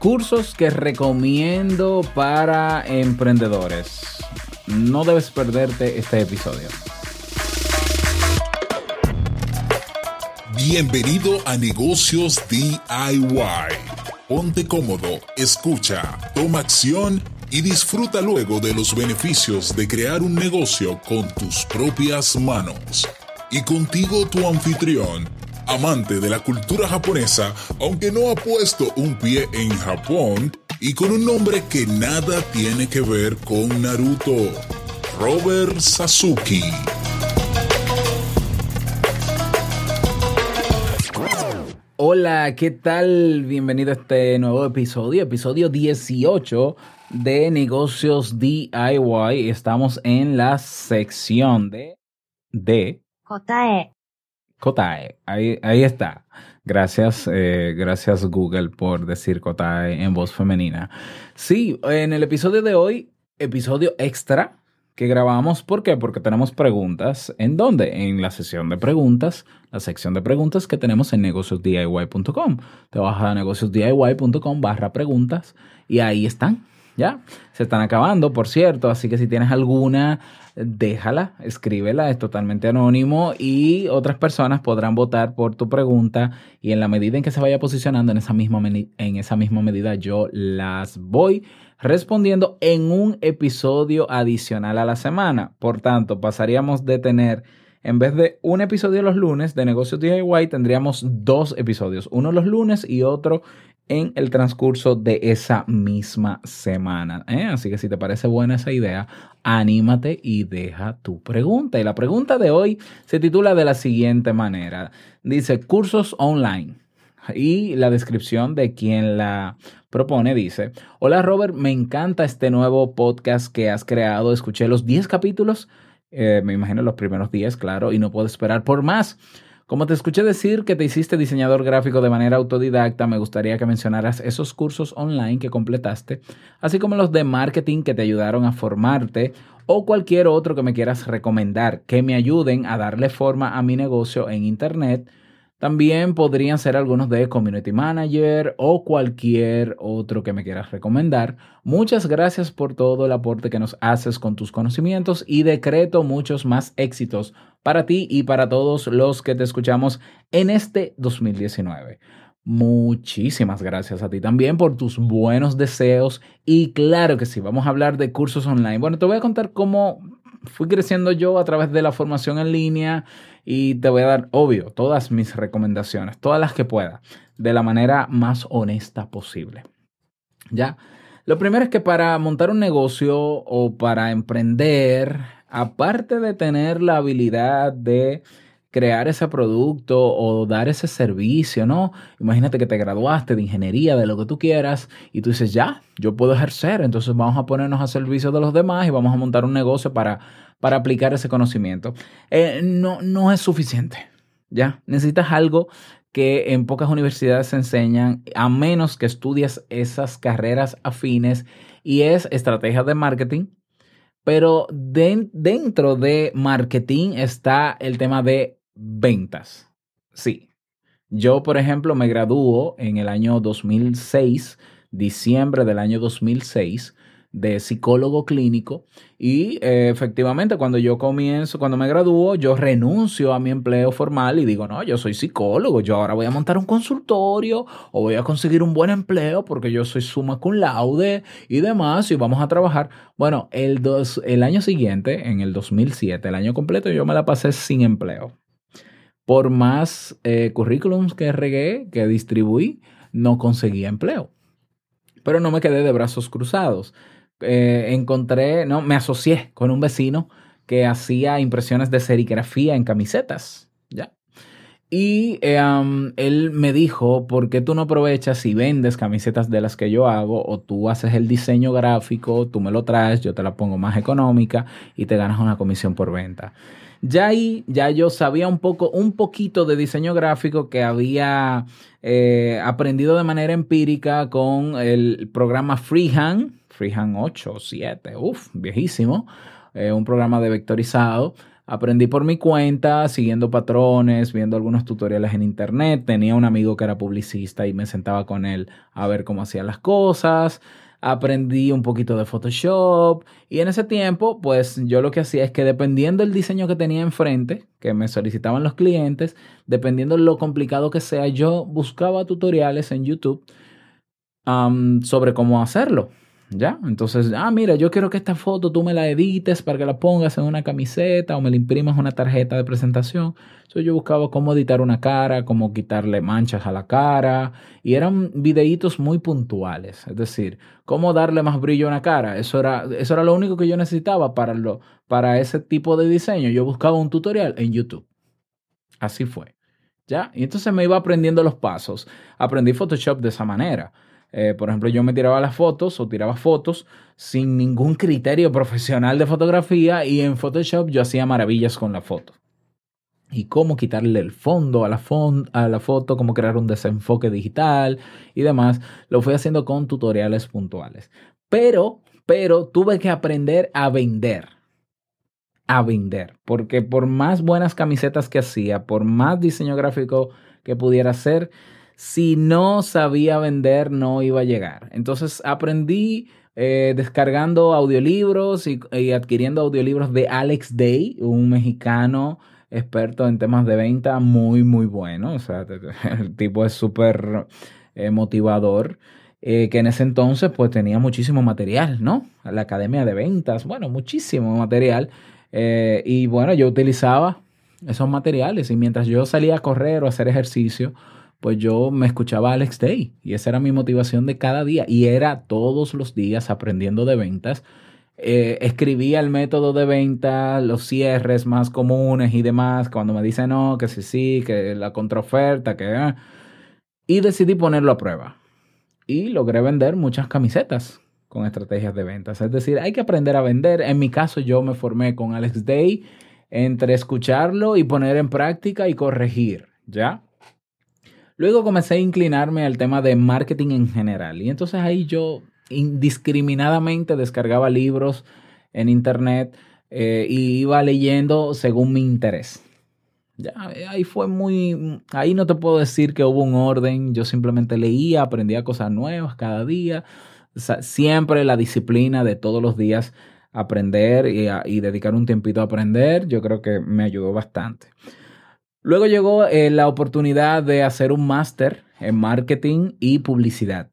Cursos que recomiendo para emprendedores. No debes perderte este episodio. Bienvenido a Negocios DIY. Ponte cómodo, escucha, toma acción y disfruta luego de los beneficios de crear un negocio con tus propias manos. Y contigo tu anfitrión, amante de la cultura japonesa, aunque no ha puesto un pie en Japón, y con un nombre que nada tiene que ver con Naruto, Robert Sasuke. Hola, ¿qué tal? Bienvenido a este nuevo episodio, episodio 18 de negocios DIY. Estamos en la sección de... de... Kotae. Kotae. Ahí, ahí está. Gracias, eh, gracias Google por decir Kotae en voz femenina. Sí, en el episodio de hoy, episodio extra, que grabamos. ¿Por qué? Porque tenemos preguntas. ¿En dónde? En la sesión de preguntas, la sección de preguntas que tenemos en negociosdiy.com. Te vas a negociosdiy.com barra preguntas y ahí están. ¿Ya? Se están acabando, por cierto, así que si tienes alguna, déjala, escríbela, es totalmente anónimo y otras personas podrán votar por tu pregunta y en la medida en que se vaya posicionando en esa misma, en esa misma medida yo las voy respondiendo en un episodio adicional a la semana. Por tanto, pasaríamos de tener, en vez de un episodio los lunes de Negocios DIY, tendríamos dos episodios, uno los lunes y otro en el transcurso de esa misma semana. ¿eh? Así que si te parece buena esa idea, anímate y deja tu pregunta. Y la pregunta de hoy se titula de la siguiente manera. Dice, cursos online. Y la descripción de quien la propone dice, hola Robert, me encanta este nuevo podcast que has creado. Escuché los 10 capítulos, eh, me imagino los primeros 10, claro, y no puedo esperar por más. Como te escuché decir que te hiciste diseñador gráfico de manera autodidacta, me gustaría que mencionaras esos cursos online que completaste, así como los de marketing que te ayudaron a formarte o cualquier otro que me quieras recomendar, que me ayuden a darle forma a mi negocio en Internet también podrían ser algunos de Community Manager o cualquier otro que me quieras recomendar. Muchas gracias por todo el aporte que nos haces con tus conocimientos y decreto muchos más éxitos para ti y para todos los que te escuchamos en este 2019. Muchísimas gracias a ti también por tus buenos deseos y claro que sí, vamos a hablar de cursos online. Bueno, te voy a contar cómo fui creciendo yo a través de la formación en línea y te voy a dar, obvio, todas mis recomendaciones, todas las que pueda, de la manera más honesta posible. ¿Ya? Lo primero es que para montar un negocio o para emprender, aparte de tener la habilidad de crear ese producto o dar ese servicio, ¿no? Imagínate que te graduaste de ingeniería, de lo que tú quieras, y tú dices, ya, yo puedo ejercer, entonces vamos a ponernos a servicio de los demás y vamos a montar un negocio para, para aplicar ese conocimiento. Eh, no, no es suficiente, ¿ya? Necesitas algo que en pocas universidades se enseñan, a menos que estudies esas carreras afines, y es estrategias de marketing, pero dentro de marketing está el tema de ventas. Sí. Yo, por ejemplo, me graduó en el año 2006, diciembre del año 2006, de psicólogo clínico y eh, efectivamente cuando yo comienzo, cuando me gradúo, yo renuncio a mi empleo formal y digo, no, yo soy psicólogo, yo ahora voy a montar un consultorio o voy a conseguir un buen empleo porque yo soy suma cum laude y demás y vamos a trabajar. Bueno, el, dos, el año siguiente, en el 2007, el año completo, yo me la pasé sin empleo por más eh, currículums que regué, que distribuí, no conseguía empleo. Pero no me quedé de brazos cruzados. Eh, encontré, no, me asocié con un vecino que hacía impresiones de serigrafía en camisetas, ¿ya? Y eh, él me dijo, ¿por qué tú no aprovechas y vendes camisetas de las que yo hago o tú haces el diseño gráfico, tú me lo traes, yo te la pongo más económica y te ganas una comisión por venta? Ya ahí, ya yo sabía un poco, un poquito de diseño gráfico que había eh, aprendido de manera empírica con el programa Freehand, Freehand 8 o 7, uff, viejísimo, eh, un programa de vectorizado. Aprendí por mi cuenta, siguiendo patrones, viendo algunos tutoriales en internet. Tenía un amigo que era publicista y me sentaba con él a ver cómo hacía las cosas aprendí un poquito de Photoshop y en ese tiempo pues yo lo que hacía es que dependiendo del diseño que tenía enfrente, que me solicitaban los clientes, dependiendo de lo complicado que sea, yo buscaba tutoriales en YouTube sobre cómo hacerlo. ¿Ya? Entonces, ah, mira, yo quiero que esta foto tú me la edites para que la pongas en una camiseta o me la imprimas una tarjeta de presentación. Entonces yo buscaba cómo editar una cara, cómo quitarle manchas a la cara y eran videitos muy puntuales, es decir, cómo darle más brillo a una cara. Eso era, eso era lo único que yo necesitaba para, lo, para ese tipo de diseño. Yo buscaba un tutorial en YouTube. Así fue. ¿Ya? Y entonces me iba aprendiendo los pasos. Aprendí Photoshop de esa manera. Eh, por ejemplo, yo me tiraba las fotos o tiraba fotos sin ningún criterio profesional de fotografía y en Photoshop yo hacía maravillas con la foto. Y cómo quitarle el fondo a la, a la foto, cómo crear un desenfoque digital y demás, lo fui haciendo con tutoriales puntuales. Pero, pero tuve que aprender a vender. A vender. Porque por más buenas camisetas que hacía, por más diseño gráfico que pudiera hacer, si no sabía vender no iba a llegar. Entonces aprendí eh, descargando audiolibros y, adquiriendo audiolibros de Alex Day, un mexicano experto en temas de venta muy, muy bueno. O sea, el tipo es súper eh, motivador. Eh, que en ese entonces pues tenía muchísimo material, ¿no? La academia de ventas, bueno, muchísimo material. y bueno, yo utilizaba esos materiales y mientras yo salía a correr o a hacer ejercicio, pues yo me escuchaba Alex Day y esa era mi motivación de cada día y era todos los días aprendiendo de ventas. Eh, escribía el método de venta, los cierres más comunes y demás, cuando me dicen no, que sí, sí, que la contraoferta, que... Ah, y decidí ponerlo a prueba. Y logré vender muchas camisetas con estrategias de ventas. Es decir, hay que aprender a vender. En mi caso yo me formé con Alex Day entre escucharlo y poner en práctica y corregir, ¿ya? Luego comencé a inclinarme al tema de marketing en general y entonces ahí yo indiscriminadamente descargaba libros en internet eh, y iba leyendo según mi interés. Ya, ahí fue muy, ahí no te puedo decir que hubo un orden, yo simplemente leía, aprendía cosas nuevas cada día, siempre la disciplina de todos los días aprender y, y dedicar un tiempito a aprender, yo creo que me ayudó bastante. Luego llegó eh, la oportunidad de hacer un máster en marketing y publicidad.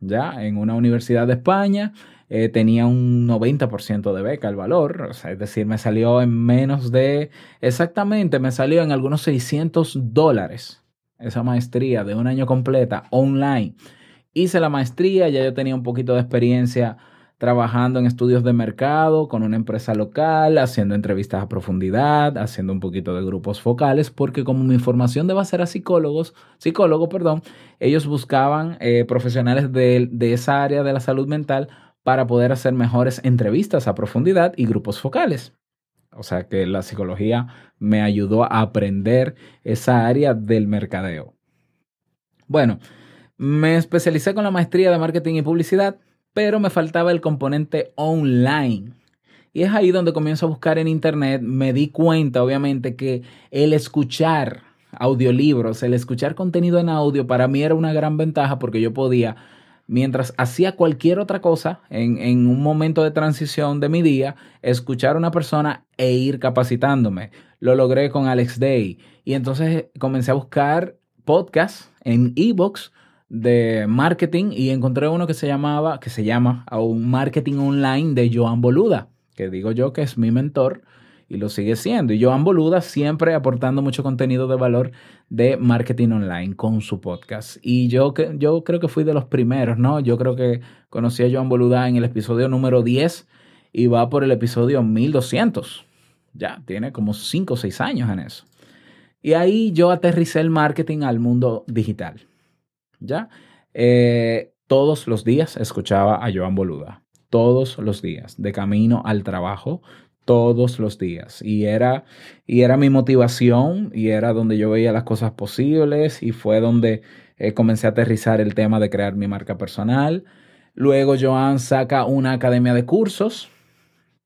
Ya, en una universidad de España eh, tenía un 90% de beca el valor, es decir, me salió en menos de, exactamente, me salió en algunos 600 dólares esa maestría de un año completa online. Hice la maestría, ya yo tenía un poquito de experiencia trabajando en estudios de mercado con una empresa local, haciendo entrevistas a profundidad, haciendo un poquito de grupos focales, porque como mi formación de base era psicólogos, psicólogo, perdón, ellos buscaban eh, profesionales de, de esa área de la salud mental para poder hacer mejores entrevistas a profundidad y grupos focales. O sea que la psicología me ayudó a aprender esa área del mercadeo. Bueno, me especialicé con la maestría de marketing y publicidad pero me faltaba el componente online. Y es ahí donde comienzo a buscar en internet, me di cuenta obviamente que el escuchar audiolibros, el escuchar contenido en audio para mí era una gran ventaja porque yo podía, mientras hacía cualquier otra cosa en, un momento de transición de mi día, escuchar a una persona e ir capacitándome. Lo logré con Alex Day y entonces comencé a buscar podcasts en ebooks de marketing y encontré uno que se llamaba, que se llama un marketing online de Joan Boluda, que digo yo que es mi mentor y lo sigue siendo. Y Joan Boluda siempre aportando mucho contenido de valor de marketing online con su podcast. Y yo, yo creo que fui de los primeros, ¿no? Yo creo que conocí a Joan Boluda en el episodio número 10 y va por el episodio 1200. Ya, tiene como 5 o 6 años en eso. Y ahí yo aterricé el marketing al mundo digital. ¿Ya? Eh, todos los días escuchaba a Joan Boluda, todos los días, de camino al trabajo, todos los días. Y era, y era mi motivación y era donde yo veía las cosas posibles y fue donde eh, comencé a aterrizar el tema de crear mi marca personal. Luego Joan saca una academia de cursos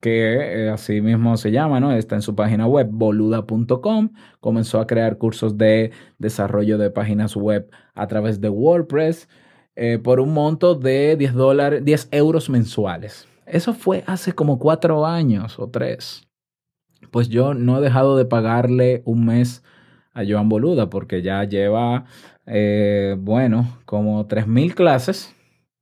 que eh, así mismo se llama, ¿no? Está en su página web, boluda.com. Comenzó a crear cursos de desarrollo de páginas web a través de WordPress eh, por un monto de 10 dólares, 10 euros mensuales. Eso fue hace como cuatro años o tres. Pues yo no he dejado de pagarle un mes a Joan Boluda porque ya lleva, eh, bueno, como 3.000 clases.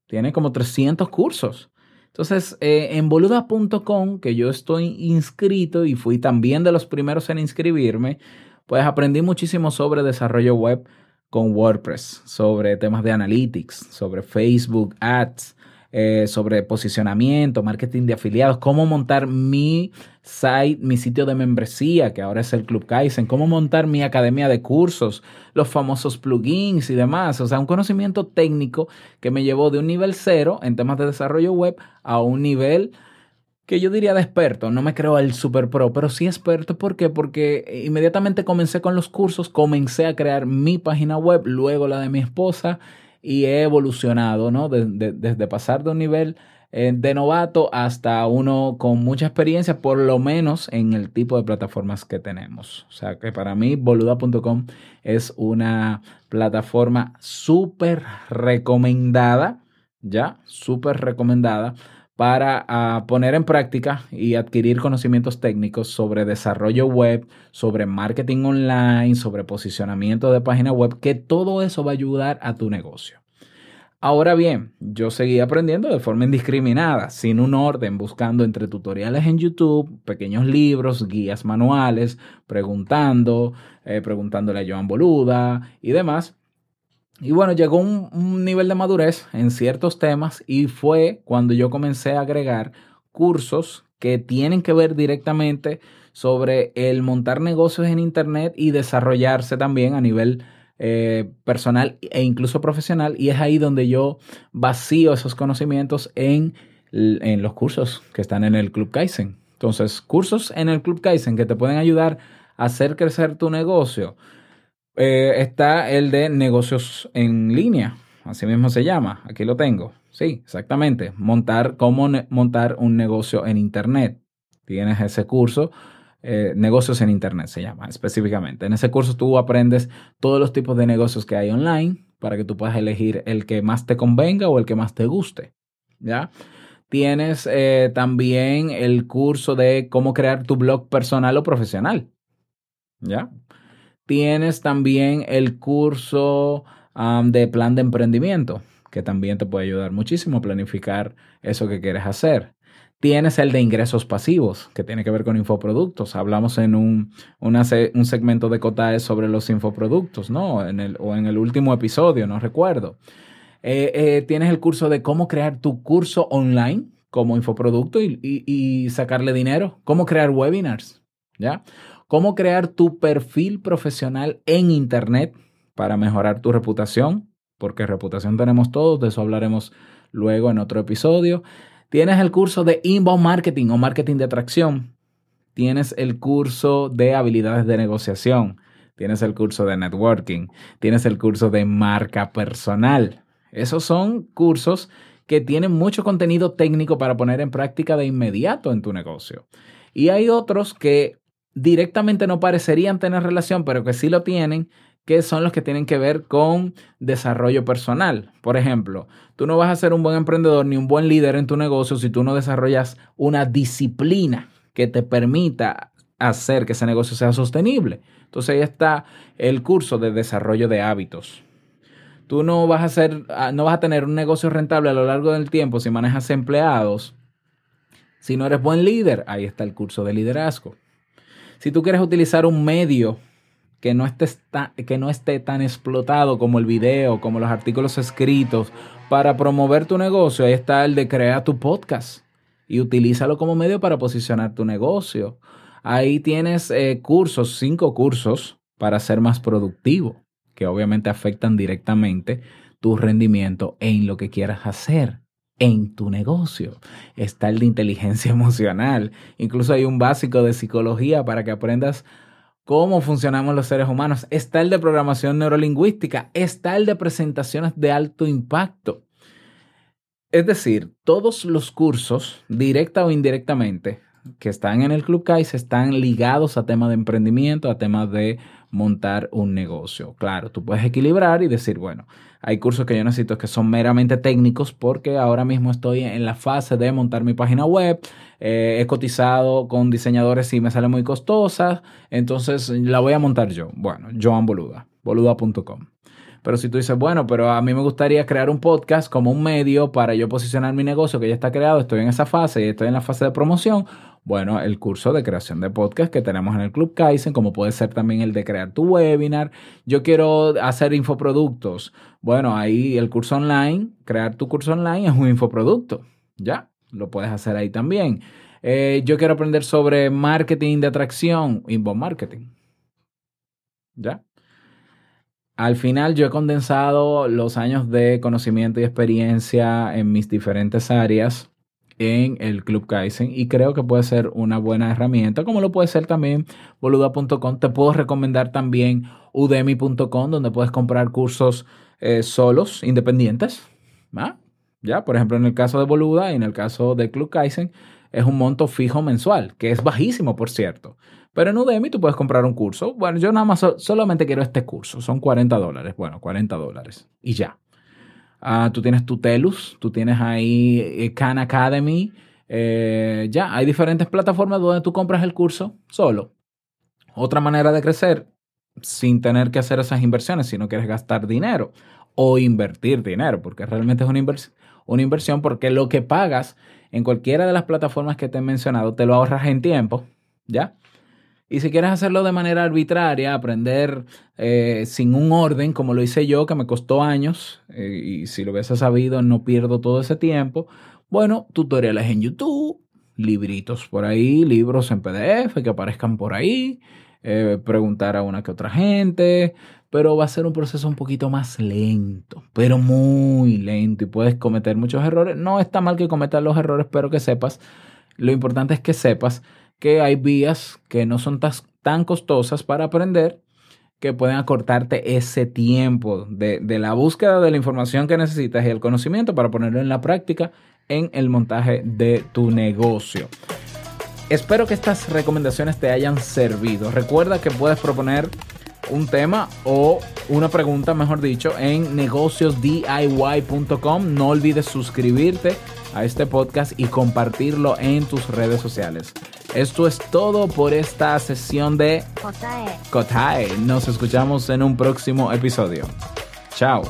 Tiene como 300 cursos. Entonces, eh, en boluda.com, que yo estoy inscrito y fui también de los primeros en inscribirme, pues aprendí muchísimo sobre desarrollo web con WordPress, sobre temas de analytics, sobre Facebook Ads, eh, sobre posicionamiento, marketing de afiliados, cómo montar mi site, mi sitio de membresía, que ahora es el Club Kaizen, cómo montar mi academia de cursos, los famosos plugins y demás. O sea, un conocimiento técnico que me llevó de un nivel cero en temas de desarrollo web a un nivel que yo diría de experto, no me creo el super pro, pero sí experto. ¿Por qué? Porque inmediatamente comencé con los cursos, comencé a crear mi página web, luego la de mi esposa y he evolucionado, ¿no? desde pasar de un nivel eh, de novato hasta uno con mucha experiencia, por lo menos en el tipo de plataformas que tenemos. O sea que para mí boluda.com es una plataforma súper recomendada, ya, súper recomendada para ah, poner en práctica y adquirir conocimientos técnicos sobre desarrollo web, sobre marketing online, sobre posicionamiento de página web, que todo eso va a ayudar a tu negocio. Ahora bien, yo seguí aprendiendo de forma indiscriminada, sin un orden, buscando entre tutoriales en YouTube, pequeños libros, guías manuales, preguntando, eh, preguntándole a Joan Boluda y demás. Y bueno, llegó un, nivel de madurez en ciertos temas y fue cuando yo comencé a agregar cursos que tienen que ver directamente sobre el montar negocios en Internet y desarrollarse también a nivel eh, personal e incluso profesional. Y es ahí donde yo vacío esos conocimientos en, en los cursos que están en el Club Kaizen. Entonces, cursos en el Club Kaizen que te pueden ayudar a hacer crecer tu negocio eh, está el de negocios en línea, así mismo se llama, aquí lo tengo. Sí, exactamente, montar cómo montar un negocio en Internet. Tienes ese curso, eh, negocios en Internet se llama específicamente. En ese curso tú aprendes todos los tipos de negocios que hay online para que tú puedas elegir el que más te convenga o el que más te guste. ¿Ya? Tienes eh, también el curso de cómo crear tu blog personal o profesional. ¿Ya? Tienes también el curso de plan de emprendimiento, que también te puede ayudar muchísimo a planificar eso que quieres hacer. Tienes el de ingresos pasivos, que tiene que ver con infoproductos. Hablamos en un, un segmento de Cotae sobre los infoproductos, ¿no? En el, o en el último episodio, no recuerdo. Eh, eh, tienes el curso de cómo crear tu curso online como infoproducto y, y sacarle dinero. Cómo crear webinars, ¿ya? Cómo crear tu perfil profesional en Internet para mejorar tu reputación, porque reputación tenemos todos, de eso hablaremos luego en otro episodio. Tienes el curso de inbound marketing o marketing de atracción. Tienes el curso de habilidades de negociación. Tienes el curso de networking. Tienes el curso de marca personal. Esos son cursos que tienen mucho contenido técnico para poner en práctica de inmediato en tu negocio. Y hay otros que directamente no parecerían tener relación, pero que sí lo tienen, que son los que tienen que ver con desarrollo personal. Por ejemplo, tú no vas a ser un buen emprendedor ni un buen líder en tu negocio si tú no desarrollas una disciplina que te permita hacer que ese negocio sea sostenible. Entonces ahí está el curso de desarrollo de hábitos. Tú no vas a hacer, ah, no vas a tener un negocio rentable a lo largo del tiempo si manejas empleados. Si no eres buen líder, ahí está el curso de liderazgo. Si tú quieres utilizar un medio que no, esté, que no esté tan explotado como el video, como los artículos escritos, para promover tu negocio, ahí está el de crear tu podcast y utilízalo como medio para posicionar tu negocio. Ahí tienes eh, cursos, cinco cursos para ser más productivo, que obviamente afectan directamente tu rendimiento en lo que quieras hacer en tu negocio. Está el de inteligencia emocional. Incluso hay un básico de psicología para que aprendas cómo funcionamos los seres humanos. Está el de programación neurolingüística. Está el de presentaciones de alto impacto. Es decir, todos los cursos, directa o indirectamente, que están en el Club Kaizen están ligados a temas de emprendimiento, a temas de montar un negocio. Claro, tú puedes equilibrar y decir, bueno, hay cursos que yo necesito que son meramente técnicos porque ahora mismo estoy en la fase de montar mi página web, eh, he cotizado con diseñadores y me sale muy costosa, entonces la voy a montar yo. Bueno, Joan Boluda, boluda.com. Pero si tú dices, bueno, pero a mí me gustaría crear un podcast como un medio para yo posicionar mi negocio que ya está creado, estoy en esa fase y estoy en la fase de promoción, bueno, el curso de creación de podcast que tenemos en el Club Kaizen, como puede ser también el de crear tu webinar. Yo quiero hacer infoproductos. Bueno, ahí el curso online, crear tu curso online es un infoproducto. Ya, lo puedes hacer ahí también. Eh, yo quiero aprender sobre marketing de atracción, inbound marketing. ¿Ya? Al final yo he condensado los años de conocimiento y experiencia en mis diferentes áreas en el Club Kaizen y creo que puede ser una buena herramienta, como lo puede ser también boluda.com. Te puedo recomendar también udemy.com, donde puedes comprar cursos eh, solos, independientes. Ya, por ejemplo, en el caso de Boluda y en el caso de Club Kaizen, es un monto fijo mensual, que es bajísimo, por cierto. Pero en Udemy tú puedes comprar un curso. Bueno, yo nada más solamente quiero este curso. Son 40 dólares. Bueno, 40 dólares. Y ya. Ah, tú tienes tu Telus, tú tienes ahí eh, Khan Academy. Eh, ya, hay diferentes plataformas donde tú compras el curso solo. Otra manera de crecer sin tener que hacer esas inversiones si no quieres gastar dinero o invertir dinero, porque realmente es una, una inversión porque lo que pagas en cualquiera de las plataformas que te he mencionado te lo ahorras en tiempo, ¿ya? Y si quieres hacerlo de manera arbitraria, aprender eh, sin un orden, como lo hice yo, que me costó años, eh, y si lo hubiese sabido no pierdo todo ese tiempo, bueno, tutoriales en YouTube, libritos por ahí, libros en PDF que aparezcan por ahí, eh, preguntar a una que otra gente, pero va a ser un proceso un poquito más lento, pero muy lento y puedes cometer muchos errores. No está mal que cometas los errores, pero que sepas, lo importante es que sepas que hay vías que no son tan costosas para aprender que pueden acortarte ese tiempo de, la búsqueda de la información que necesitas y el conocimiento para ponerlo en la práctica en el montaje de tu negocio. Espero que estas recomendaciones te hayan servido. Recuerda que puedes proponer un tema o una pregunta, mejor dicho, en negociosdiy.com. No olvides suscribirte a este podcast y compartirlo en tus redes sociales. Esto es todo por esta sesión de Kotae. Nos escuchamos en un próximo episodio. Chao.